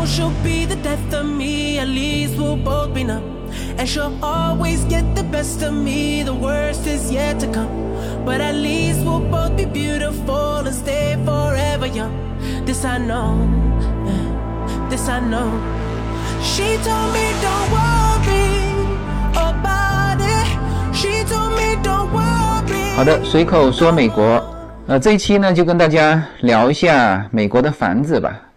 know she'll be the death of me. At least we'll both be numb. And she'll always get the best of me. The worst is yet to come. But at least we'll both be beautiful and stay forever young. This I know. This I know. She told me don't worry about it. She told me don't worry. 好的，随口说美国，呃，这一期呢就跟大家聊一下美国的房子吧。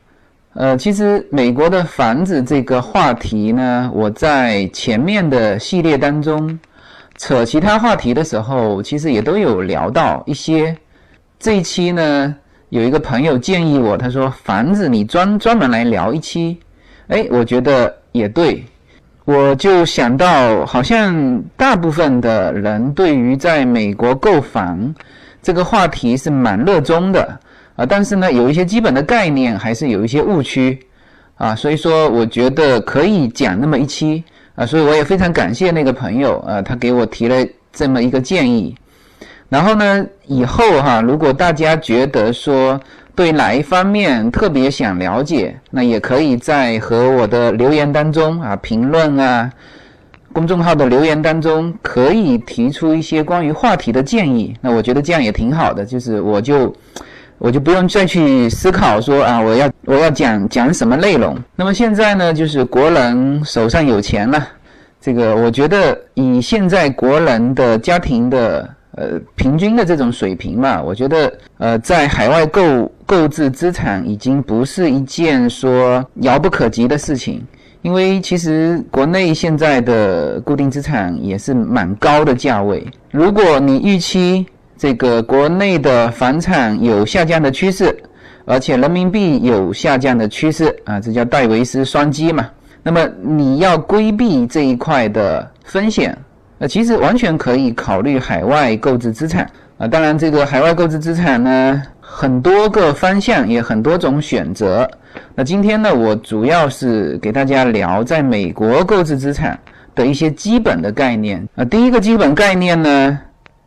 呃，其实美国的房子这个话题呢，我在前面的系列当中扯其他话题的时候，其实也都有聊到一些。这一期呢，有一个朋友建议我，他说房子你专专门来聊一期，哎，我觉得也对。我就想到，好像大部分的人对于在美国购房这个话题是蛮热衷的啊，但是呢，有一些基本的概念还是有一些误区啊，所以说我觉得可以讲那么一期啊，所以我也非常感谢那个朋友啊，他给我提了这么一个建议。然后呢，以后哈，如果大家觉得说，对哪一方面特别想了解，那也可以在和我的留言当中啊，评论啊，公众号的留言当中，可以提出一些关于话题的建议。那我觉得这样也挺好的，就是我就我就不用再去思考说啊，我要我要讲讲什么内容。那么现在呢，就是国人手上有钱了，这个我觉得以现在国人的家庭的。呃，平均的这种水平嘛，我觉得，呃，在海外购购置资产已经不是一件说遥不可及的事情，因为其实国内现在的固定资产也是蛮高的价位。如果你预期这个国内的房产有下降的趋势，而且人民币有下降的趋势啊，这叫戴维斯双击嘛，那么你要规避这一块的风险。那其实完全可以考虑海外购置资产啊，当然这个海外购置资产呢，很多个方向也很多种选择。那今天呢，我主要是给大家聊在美国购置资产的一些基本的概念啊。第一个基本概念呢，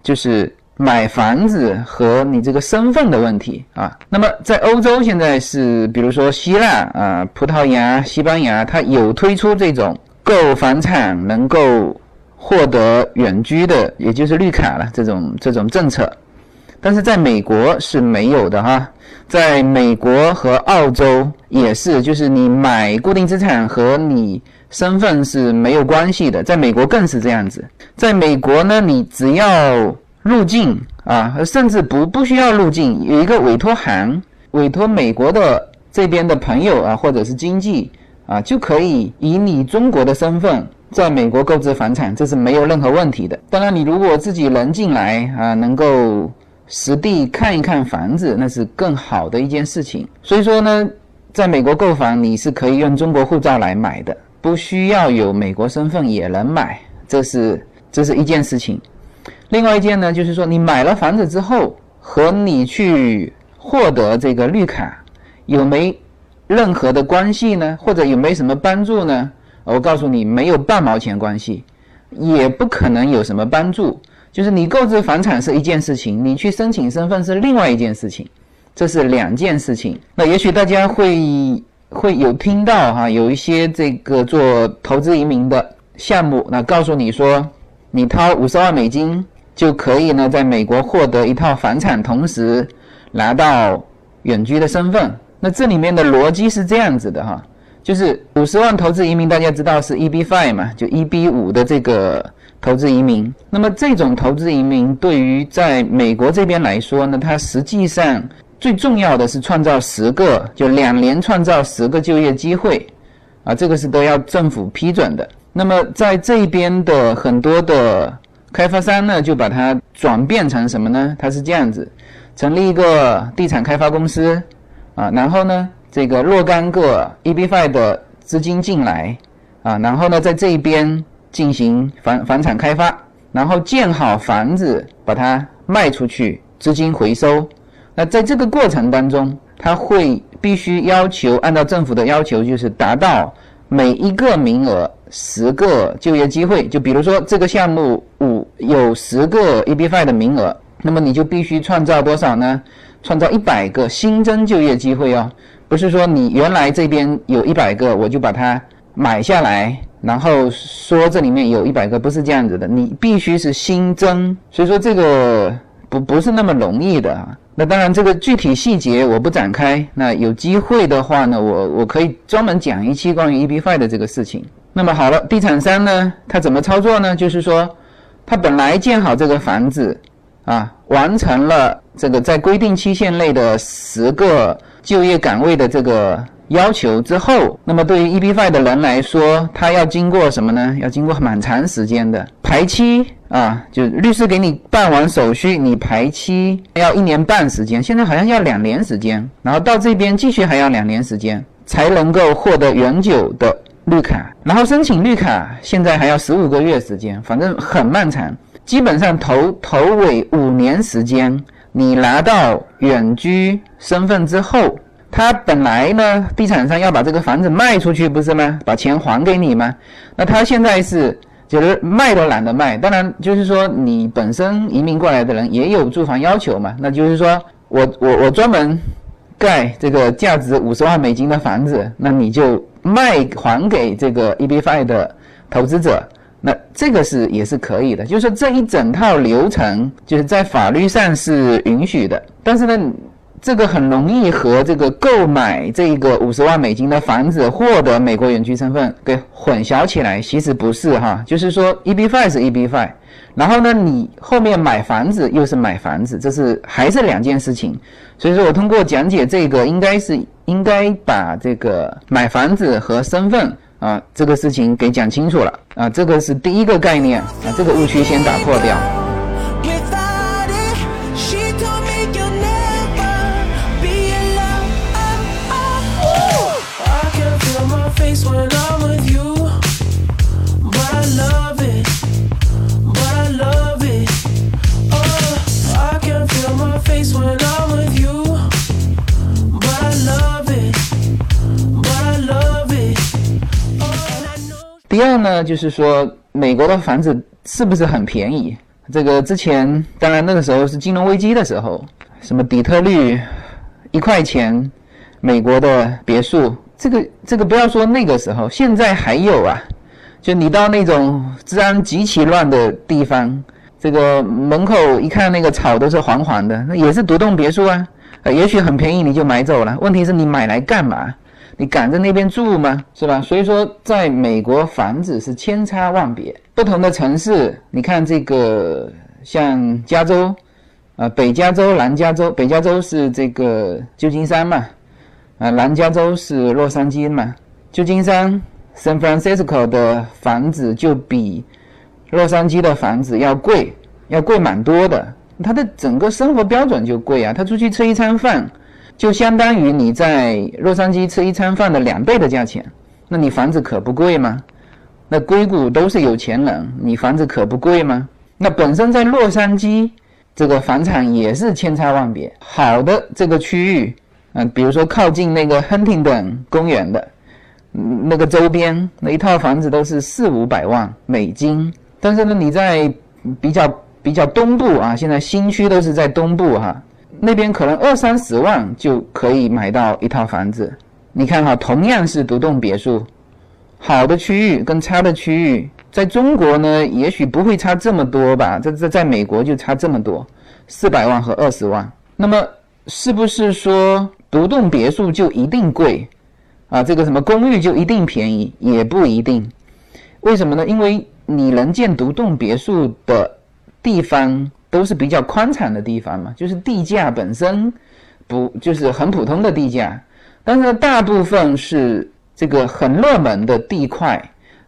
就是买房子和你这个身份的问题啊。那么在欧洲现在是，比如说希腊啊、葡萄牙、西班牙，它有推出这种购房产能够。获得远居的，也就是绿卡了这种这种政策，但是在美国是没有的哈。在美国和澳洲也是，就是你买固定资产和你身份是没有关系的。在美国更是这样子。在美国呢，你只要入境啊，甚至不不需要入境，有一个委托函，委托美国的这边的朋友啊，或者是经纪啊，就可以以你中国的身份。在美国购置房产，这是没有任何问题的。当然，你如果自己能进来啊，能够实地看一看房子，那是更好的一件事情。所以说呢，在美国购房，你是可以用中国护照来买的，不需要有美国身份也能买，这是这是一件事情。另外一件呢，就是说你买了房子之后，和你去获得这个绿卡有没任何的关系呢？或者有没有什么帮助呢？我告诉你，没有半毛钱关系，也不可能有什么帮助。就是你购置房产是一件事情，你去申请身份是另外一件事情，这是两件事情。那也许大家会会有听到哈，有一些这个做投资移民的项目，那告诉你说，你掏五十万美金就可以呢，在美国获得一套房产，同时拿到远居的身份。那这里面的逻辑是这样子的哈。就是五十万投资移民，大家知道是 EB five 嘛，就 EB 五的这个投资移民。那么这种投资移民对于在美国这边来说呢，它实际上最重要的是创造十个，就两年创造十个就业机会，啊，这个是都要政府批准的。那么在这边的很多的开发商呢，就把它转变成什么呢？它是这样子，成立一个地产开发公司，啊，然后呢？这个若干个 EB5 的资金进来啊，然后呢，在这边进行房房产开发，然后建好房子，把它卖出去，资金回收。那在这个过程当中，他会必须要求按照政府的要求，就是达到每一个名额十个就业机会。就比如说这个项目五有十个 EB5 的名额，那么你就必须创造多少呢？创造一百个新增就业机会哦。不是说你原来这边有一百个，我就把它买下来，然后说这里面有一百个，不是这样子的，你必须是新增。所以说这个不不是那么容易的啊。那当然，这个具体细节我不展开。那有机会的话呢，我我可以专门讲一期关于 EB5 的这个事情。那么好了，地产商呢，他怎么操作呢？就是说，他本来建好这个房子，啊，完成了这个在规定期限内的十个就业岗位的这个要求之后，那么对于 EB5 的人来说，他要经过什么呢？要经过蛮长时间的排期。啊，就律师给你办完手续，你排期要一年半时间，现在好像要两年时间，然后到这边继续还要两年时间才能够获得永久的绿卡，然后申请绿卡现在还要十五个月时间，反正很漫长，基本上头头尾五年时间，你拿到远居身份之后，他本来呢，地产商要把这个房子卖出去不是吗？把钱还给你吗？那他现在是。就是卖都懒得卖，当然就是说你本身移民过来的人也有住房要求嘛，那就是说我我我专门盖这个价值五十万美金的房子，那你就卖还给这个 EB5 的投资者，那这个是也是可以的，就是说这一整套流程就是在法律上是允许的，但是呢。这个很容易和这个购买这个五十万美金的房子获得美国永居身份给混淆起来，其实不是哈，就是说 EB5 是 EB5，然后呢，你后面买房子又是买房子，这是还是两件事情。所以说我通过讲解这个，应该是应该把这个买房子和身份啊这个事情给讲清楚了啊，这个是第一个概念啊，这个误区先打破掉。第二呢，就是说美国的房子是不是很便宜？这个之前当然那个时候是金融危机的时候，什么底特律一块钱美国的别墅，这个这个不要说那个时候，现在还有啊。就你到那种治安极其乱的地方，这个门口一看那个草都是黄黄的，那也是独栋别墅啊。也许很便宜你就买走了，问题是你买来干嘛？你赶在那边住吗？是吧？所以说，在美国房子是千差万别，不同的城市，你看这个像加州，啊，北加州、南加州，北加州是这个旧金山嘛，啊，南加州是洛杉矶嘛。旧金山 （San Francisco） 的房子就比洛杉矶的房子要贵，要贵蛮多的。它的整个生活标准就贵啊，他出去吃一餐饭。就相当于你在洛杉矶吃一餐饭的两倍的价钱，那你房子可不贵吗？那硅谷都是有钱人，你房子可不贵吗？那本身在洛杉矶这个房产也是千差万别，好的这个区域，嗯，比如说靠近那个亨廷顿公园的，嗯那个周边那一套房子都是四五百万美金，但是呢，你在比较比较东部啊，现在新区都是在东部哈。那边可能二三十万就可以买到一套房子，你看哈，同样是独栋别墅，好的区域跟差的区域，在中国呢，也许不会差这么多吧？在在在美国就差这么多，四百万和二十万。那么是不是说独栋别墅就一定贵啊？这个什么公寓就一定便宜？也不一定。为什么呢？因为你能建独栋别墅的地方。都是比较宽敞的地方嘛，就是地价本身不就是很普通的地价，但是大部分是这个很热门的地块，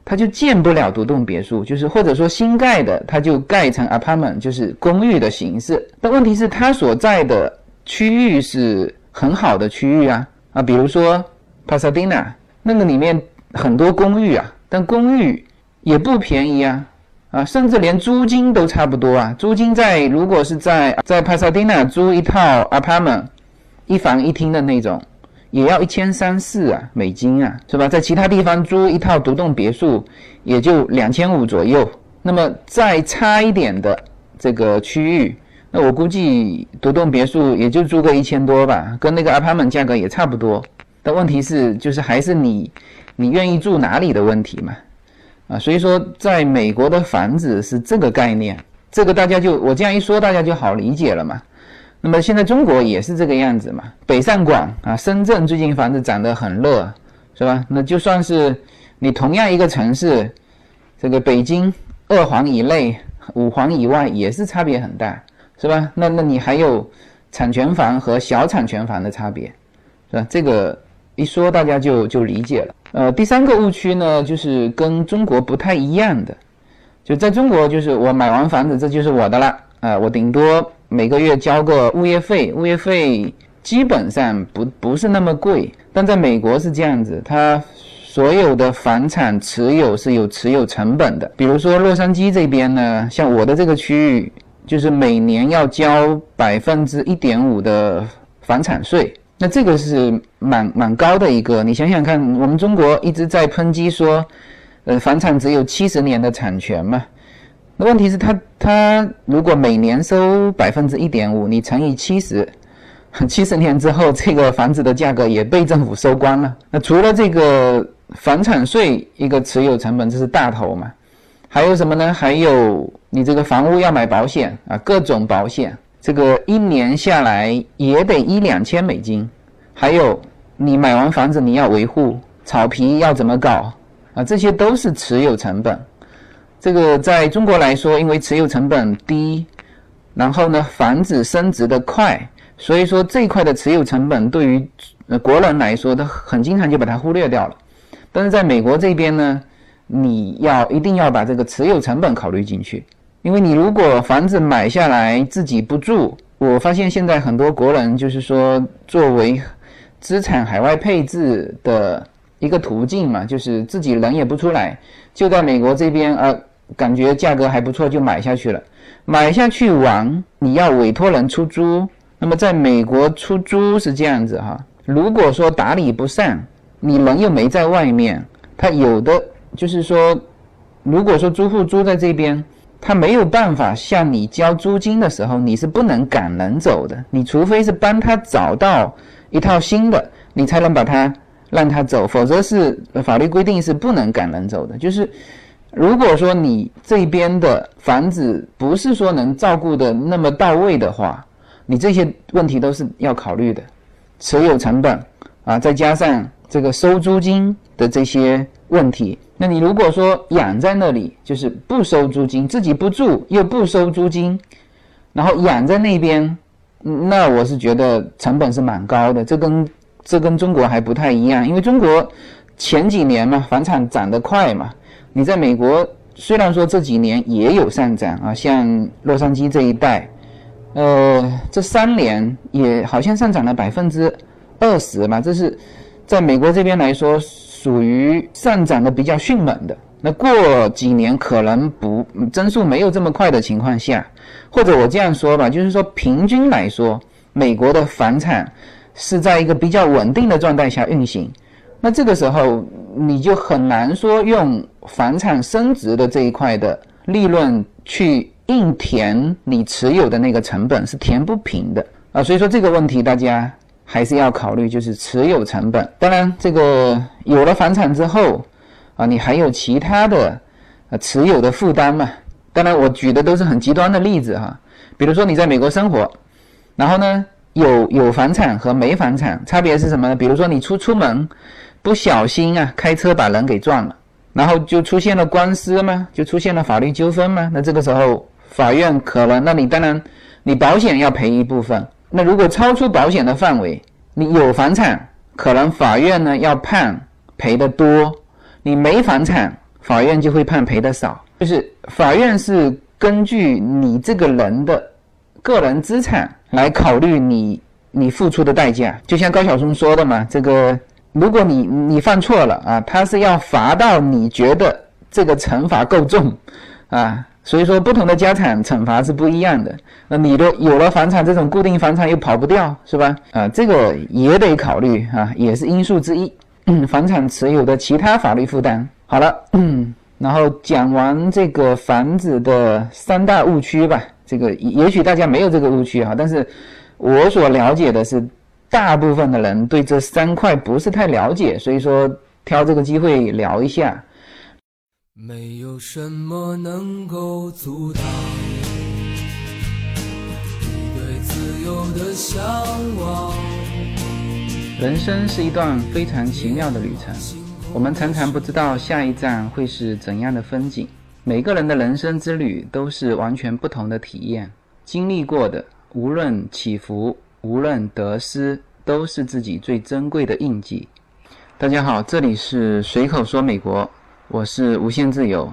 它就建不了独栋别墅，就是或者说新盖的，它就盖成 apartment，就是公寓的形式。但问题是它所在的区域是很好的区域啊啊，比如说 Pasadena 那个里面很多公寓啊，但公寓也不便宜啊。啊，甚至连租金都差不多啊！租金在如果是在在帕萨迪纳租一套 apartment，一房一厅的那种，也要一千三四啊美金啊，是吧？在其他地方租一套独栋别墅，也就两千五左右。那么再差一点的这个区域，那我估计独栋别墅也就租个一千多吧，跟那个 apartment 价格也差不多。但问题是，就是还是你你愿意住哪里的问题嘛？啊，所以说在美国的房子是这个概念，这个大家就我这样一说，大家就好理解了嘛。那么现在中国也是这个样子嘛，北上广啊，深圳最近房子涨得很热，是吧？那就算是你同样一个城市，这个北京二环以内、五环以外也是差别很大，是吧？那那你还有产权房和小产权房的差别，是吧？这个一说大家就就理解了。呃，第三个误区呢，就是跟中国不太一样的，就在中国就是我买完房子这就是我的了，啊，我顶多每个月交个物业费，物业费基本上不不是那么贵，但在美国是这样子，它所有的房产持有是有持有成本的，比如说洛杉矶这边呢，像我的这个区域，就是每年要交百分之一点五的房产税。那这个是蛮蛮高的一个，你想想看，我们中国一直在抨击说，呃，房产只有七十年的产权嘛。那问题是，他他如果每年收百分之一点五，你乘以七十，七十年之后，这个房子的价格也被政府收光了。那除了这个房产税一个持有成本，这是大头嘛？还有什么呢？还有你这个房屋要买保险啊，各种保险。这个一年下来也得一两千美金，还有你买完房子你要维护，草皮要怎么搞啊？这些都是持有成本。这个在中国来说，因为持有成本低，然后呢房子升值的快，所以说这一块的持有成本对于国人来说，他很经常就把它忽略掉了。但是在美国这边呢，你要一定要把这个持有成本考虑进去。因为你如果房子买下来自己不住，我发现现在很多国人就是说作为资产海外配置的一个途径嘛，就是自己人也不出来，就在美国这边呃，感觉价格还不错就买下去了。买下去完你要委托人出租，那么在美国出租是这样子哈，如果说打理不善，你人又没在外面，他有的就是说，如果说租户租在这边。他没有办法向你交租金的时候，你是不能赶人走的。你除非是帮他找到一套新的，你才能把他让他走，否则是法律规定是不能赶人走的。就是如果说你这边的房子不是说能照顾的那么到位的话，你这些问题都是要考虑的，持有成本啊，再加上这个收租金的这些问题。那你如果说养在那里，就是不收租金，自己不住又不收租金，然后养在那边，那我是觉得成本是蛮高的。这跟这跟中国还不太一样，因为中国前几年嘛，房产涨得快嘛。你在美国虽然说这几年也有上涨啊，像洛杉矶这一带，呃，这三年也好像上涨了百分之二十嘛，这是在美国这边来说。属于上涨的比较迅猛的，那过几年可能不增速没有这么快的情况下，或者我这样说吧，就是说平均来说，美国的房产是在一个比较稳定的状态下运行，那这个时候你就很难说用房产升值的这一块的利润去硬填你持有的那个成本，是填不平的啊，所以说这个问题大家。还是要考虑，就是持有成本。当然，这个有了房产之后，啊，你还有其他的，呃，持有的负担嘛。当然，我举的都是很极端的例子哈。比如说你在美国生活，然后呢，有有房产和没房产差别是什么呢？比如说你出出门不小心啊，开车把人给撞了，然后就出现了官司嘛，就出现了法律纠纷嘛。那这个时候法院可能，那你当然你保险要赔一部分。那如果超出保险的范围，你有房产，可能法院呢要判赔的多；你没房产，法院就会判赔的少。就是法院是根据你这个人的个人资产来考虑你你付出的代价。就像高晓松说的嘛，这个如果你你犯错了啊，他是要罚到你觉得这个惩罚够重啊。所以说，不同的家产惩罚是不一样的。那你的有了房产，这种固定房产又跑不掉，是吧？啊，这个也得考虑啊，也是因素之一。房产持有的其他法律负担。好了，然后讲完这个房子的三大误区吧。这个也许大家没有这个误区哈，但是我所了解的是，大部分的人对这三块不是太了解，所以说挑这个机会聊一下。没有什么能够阻挡你对自由的向往。人生是一段非常奇妙的旅程，我们常常不知道下一站会是怎样的风景。每个人的人生之旅都是完全不同的体验，经历过的无论起伏，无论得失，都是自己最珍贵的印记。大家好，这里是随口说美国，我是无限自由。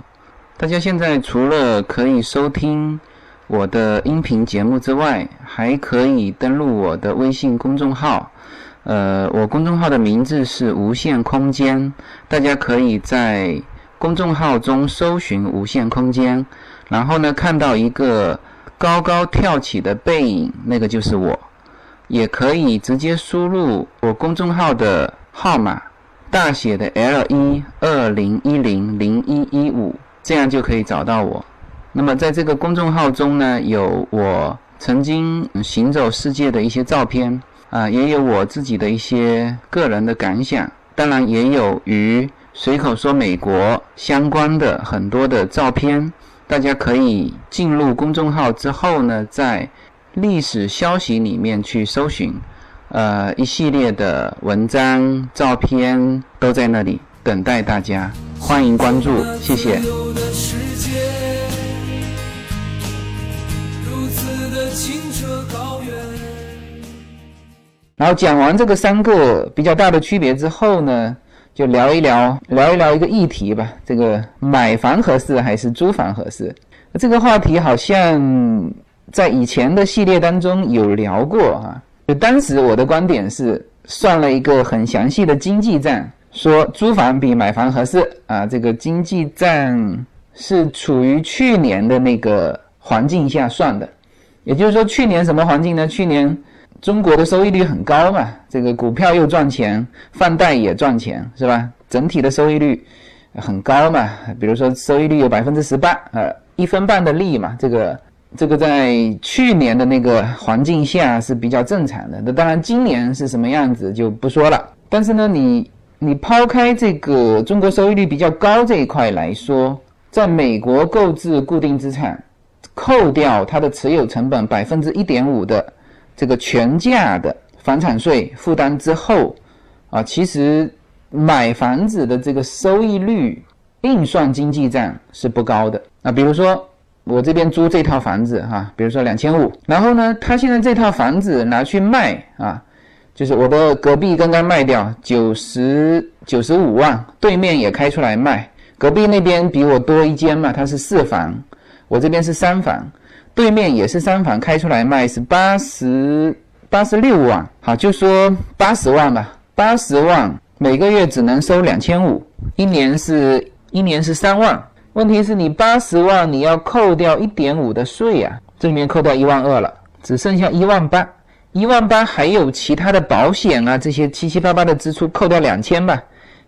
大家现在除了可以收听我的音频节目之外，还可以登录我的微信公众号。呃，我公众号的名字是无限空间，大家可以在公众号中搜寻“无限空间”，然后呢，看到一个高高跳起的背影，那个就是我。也可以直接输入我公众号的号码，大写的 L 一二零一零零一一五，这样就可以找到我。那么在这个公众号中呢，有我曾经行走世界的一些照片。啊，也有我自己的一些个人的感想，当然也有与随口说美国相关的很多的照片，大家可以进入公众号之后呢，在历史消息里面去搜寻，呃，一系列的文章、照片都在那里等待大家，欢迎关注，谢谢。然后讲完这个三个比较大的区别之后呢，就聊一聊聊一聊一个议题吧。这个买房合适还是租房合适？这个话题好像在以前的系列当中有聊过哈。就当时我的观点是算了一个很详细的经济账，说租房比买房合适啊。这个经济账是处于去年的那个环境下算的，也就是说去年什么环境呢？去年。中国的收益率很高嘛，这个股票又赚钱，放贷也赚钱，是吧？整体的收益率很高嘛。比如说收益率有百分之十八，呃，一分半的利嘛，这个这个在去年的那个环境下是比较正常的。那当然今年是什么样子就不说了。但是呢，你你抛开这个中国收益率比较高这一块来说，在美国购置固定资产，扣掉它的持有成本百分之一点五的。这个全价的房产税负担之后，啊，其实买房子的这个收益率硬算经济账是不高的。啊，比如说我这边租这套房子哈，比如说两千五，然后呢，他现在这套房子拿去卖啊，就是我的隔壁刚刚卖掉九十九十五万，对面也开出来卖，隔壁那边比我多一间嘛，它是四房，我这边是三房。对面也是三房开出来卖是八十八十六万，好就说八十万吧，八十万每个月只能收两千五，一年是一年是三万。问题是你八十万你要扣掉一点五的税呀，这里面扣掉一万二了，只剩下一万八，一万八还有其他的保险啊这些七七八八的支出，扣掉两千吧，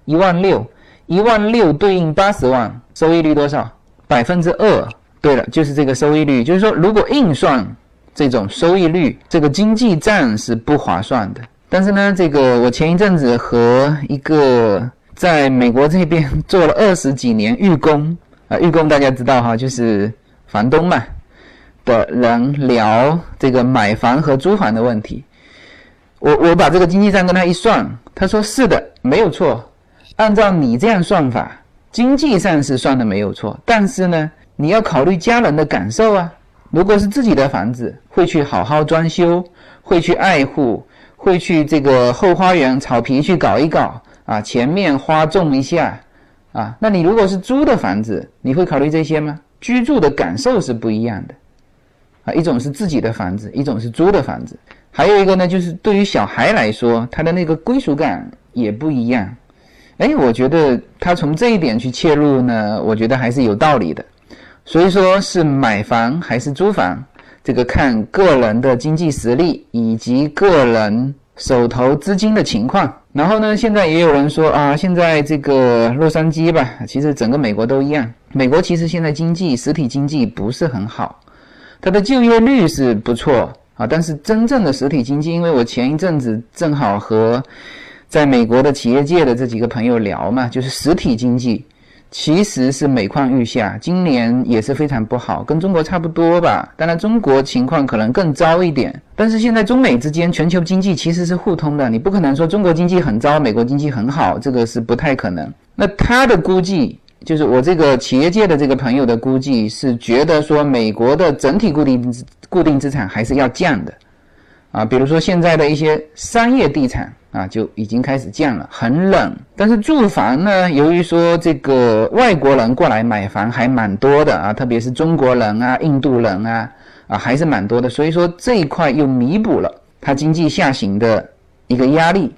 一万六，一万六对应八十万，收益率多少？百分之二。对了，就是这个收益率，就是说，如果硬算这种收益率，这个经济账是不划算的。但是呢，这个我前一阵子和一个在美国这边做了二十几年寓工啊，寓工大家知道哈，就是房东嘛的人聊这个买房和租房的问题。我我把这个经济账跟他一算，他说是的，没有错，按照你这样算法，经济上是算的没有错，但是呢。你要考虑家人的感受啊！如果是自己的房子，会去好好装修，会去爱护，会去这个后花园草皮去搞一搞啊，前面花种一下啊。那你如果是租的房子，你会考虑这些吗？居住的感受是不一样的啊，一种是自己的房子，一种是租的房子。还有一个呢，就是对于小孩来说，他的那个归属感也不一样。哎，我觉得他从这一点去切入呢，我觉得还是有道理的。所以说是买房还是租房，这个看个人的经济实力以及个人手头资金的情况。然后呢，现在也有人说啊，现在这个洛杉矶吧，其实整个美国都一样。美国其实现在经济实体经济不是很好，它的就业率是不错啊。但是真正的实体经济，因为我前一阵子正好和在美国的企业界的这几个朋友聊嘛，就是实体经济其实是每况愈下，今年也是非常不好，跟中国差不多吧。当然中国情况可能更糟一点，但是现在中美之间全球经济其实是互通的，你不可能说中国经济很糟，美国经济很好，这个是不太可能。那他的估计。就是我这个企业界的这个朋友的估计是觉得说，美国的整体固定固定资产还是要降的，啊，比如说现在的一些商业地产啊就已经开始降了，很冷。但是住房呢，由于说这个外国人过来买房还蛮多的啊，特别是中国人啊、印度人啊啊还是蛮多的，所以说这一块又弥补了它经济下行的一个压力。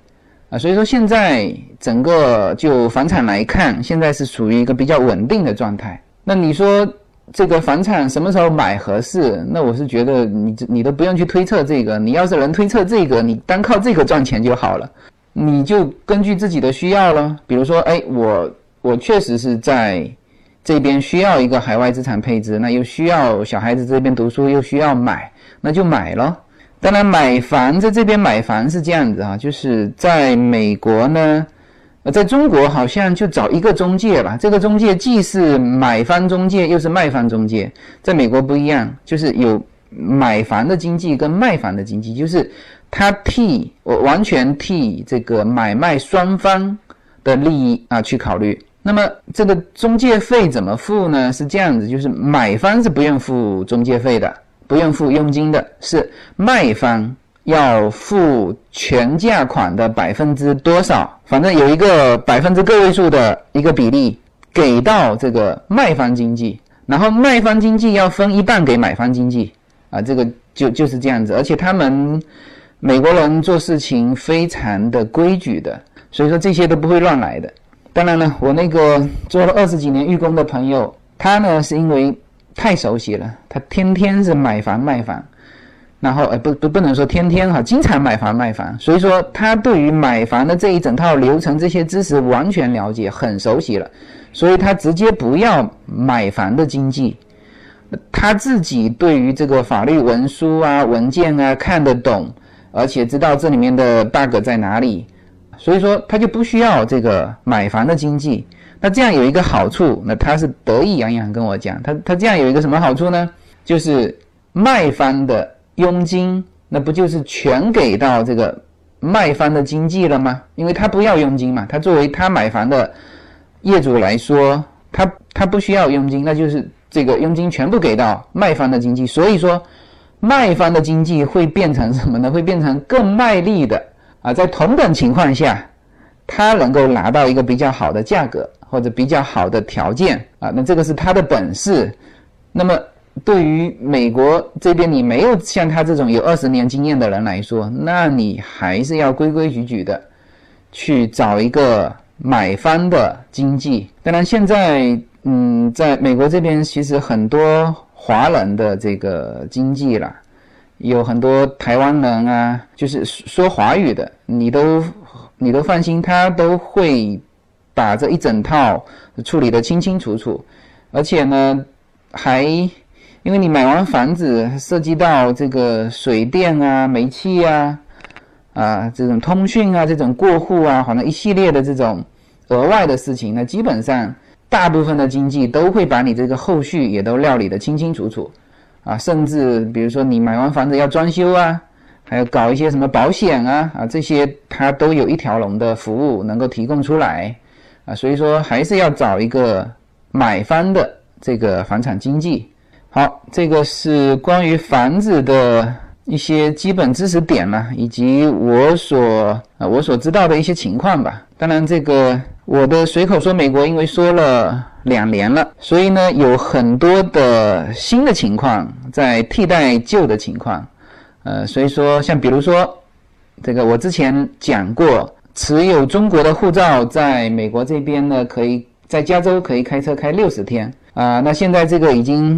啊，所以说现在整个就房产来看，现在是属于一个比较稳定的状态。那你说这个房产什么时候买合适？那我是觉得你你都不用去推测这个，你要是能推测这个，你单靠这个赚钱就好了。你就根据自己的需要了，比如说，哎，我我确实是在这边需要一个海外资产配置，那又需要小孩子这边读书，又需要买，那就买了。当然，买房在这边买房是这样子啊，就是在美国呢，在中国好像就找一个中介吧。这个中介既是买方中介，又是卖方中介。在美国不一样，就是有买房的经济跟卖房的经济，就是他替我完全替这个买卖双方的利益啊去考虑。那么这个中介费怎么付呢？是这样子，就是买方是不用付中介费的。不用付佣金的是卖方要付全价款的百分之多少？反正有一个百分之个位数的一个比例给到这个卖方经济，然后卖方经济要分一半给买方经济啊，这个就就是这样子。而且他们美国人做事情非常的规矩的，所以说这些都不会乱来的。当然了，我那个做了二十几年寓工的朋友，他呢是因为。太熟悉了，他天天是买房卖房，然后呃不不不能说天天哈，经常买房卖房，所以说他对于买房的这一整套流程这些知识完全了解，很熟悉了，所以他直接不要买房的经济，他自己对于这个法律文书啊文件啊看得懂，而且知道这里面的 bug 在哪里，所以说他就不需要这个买房的经济。那这样有一个好处，那他是得意洋洋跟我讲，他他这样有一个什么好处呢？就是卖方的佣金，那不就是全给到这个卖方的经济了吗？因为他不要佣金嘛，他作为他买房的业主来说，他他不需要佣金，那就是这个佣金全部给到卖方的经济，所以说卖方的经济会变成什么呢？会变成更卖力的啊，在同等情况下，他能够拿到一个比较好的价格。或者比较好的条件啊，那这个是他的本事。那么对于美国这边，你没有像他这种有二十年经验的人来说，那你还是要规规矩矩的去找一个买方的经济。当然，现在嗯，在美国这边其实很多华人的这个经济啦，有很多台湾人啊，就是说华语的，你都你都放心，他都会。把这一整套处理得清清楚楚，而且呢，还因为你买完房子，涉及到这个水电啊、煤气啊、啊这种通讯啊、这种过户啊，好像一系列的这种额外的事情，那基本上大部分的经济都会把你这个后续也都料理得清清楚楚，啊，甚至比如说你买完房子要装修啊，还要搞一些什么保险啊啊这些，它都有一条龙的服务能够提供出来。啊，所以说还是要找一个买方的这个房产经纪。好，这个是关于房子的一些基本知识点呢，以及我所啊我所知道的一些情况吧。当然，这个我的随口说美国，因为说了两年了，所以呢有很多的新的情况在替代旧的情况。呃，所以说像比如说这个我之前讲过。持有中国的护照，在美国这边呢，可以在加州可以开车开六十天啊。那现在这个已经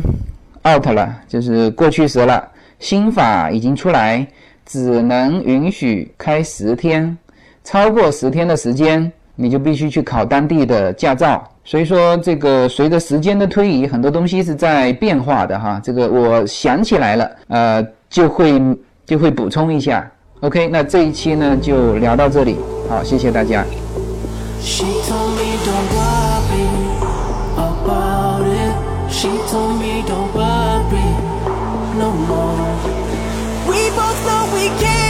out 了，就是过去时了。新法已经出来，只能允许开十天，超过十天的时间，你就必须去考当地的驾照。所以说，这个随着时间的推移，很多东西是在变化的哈。这个我想起来了，呃，就会就会补充一下。OK，那这一期呢就聊到这里，好，谢谢大家。She told me don't worry about it. She told me don't worry no more. We both know we can't.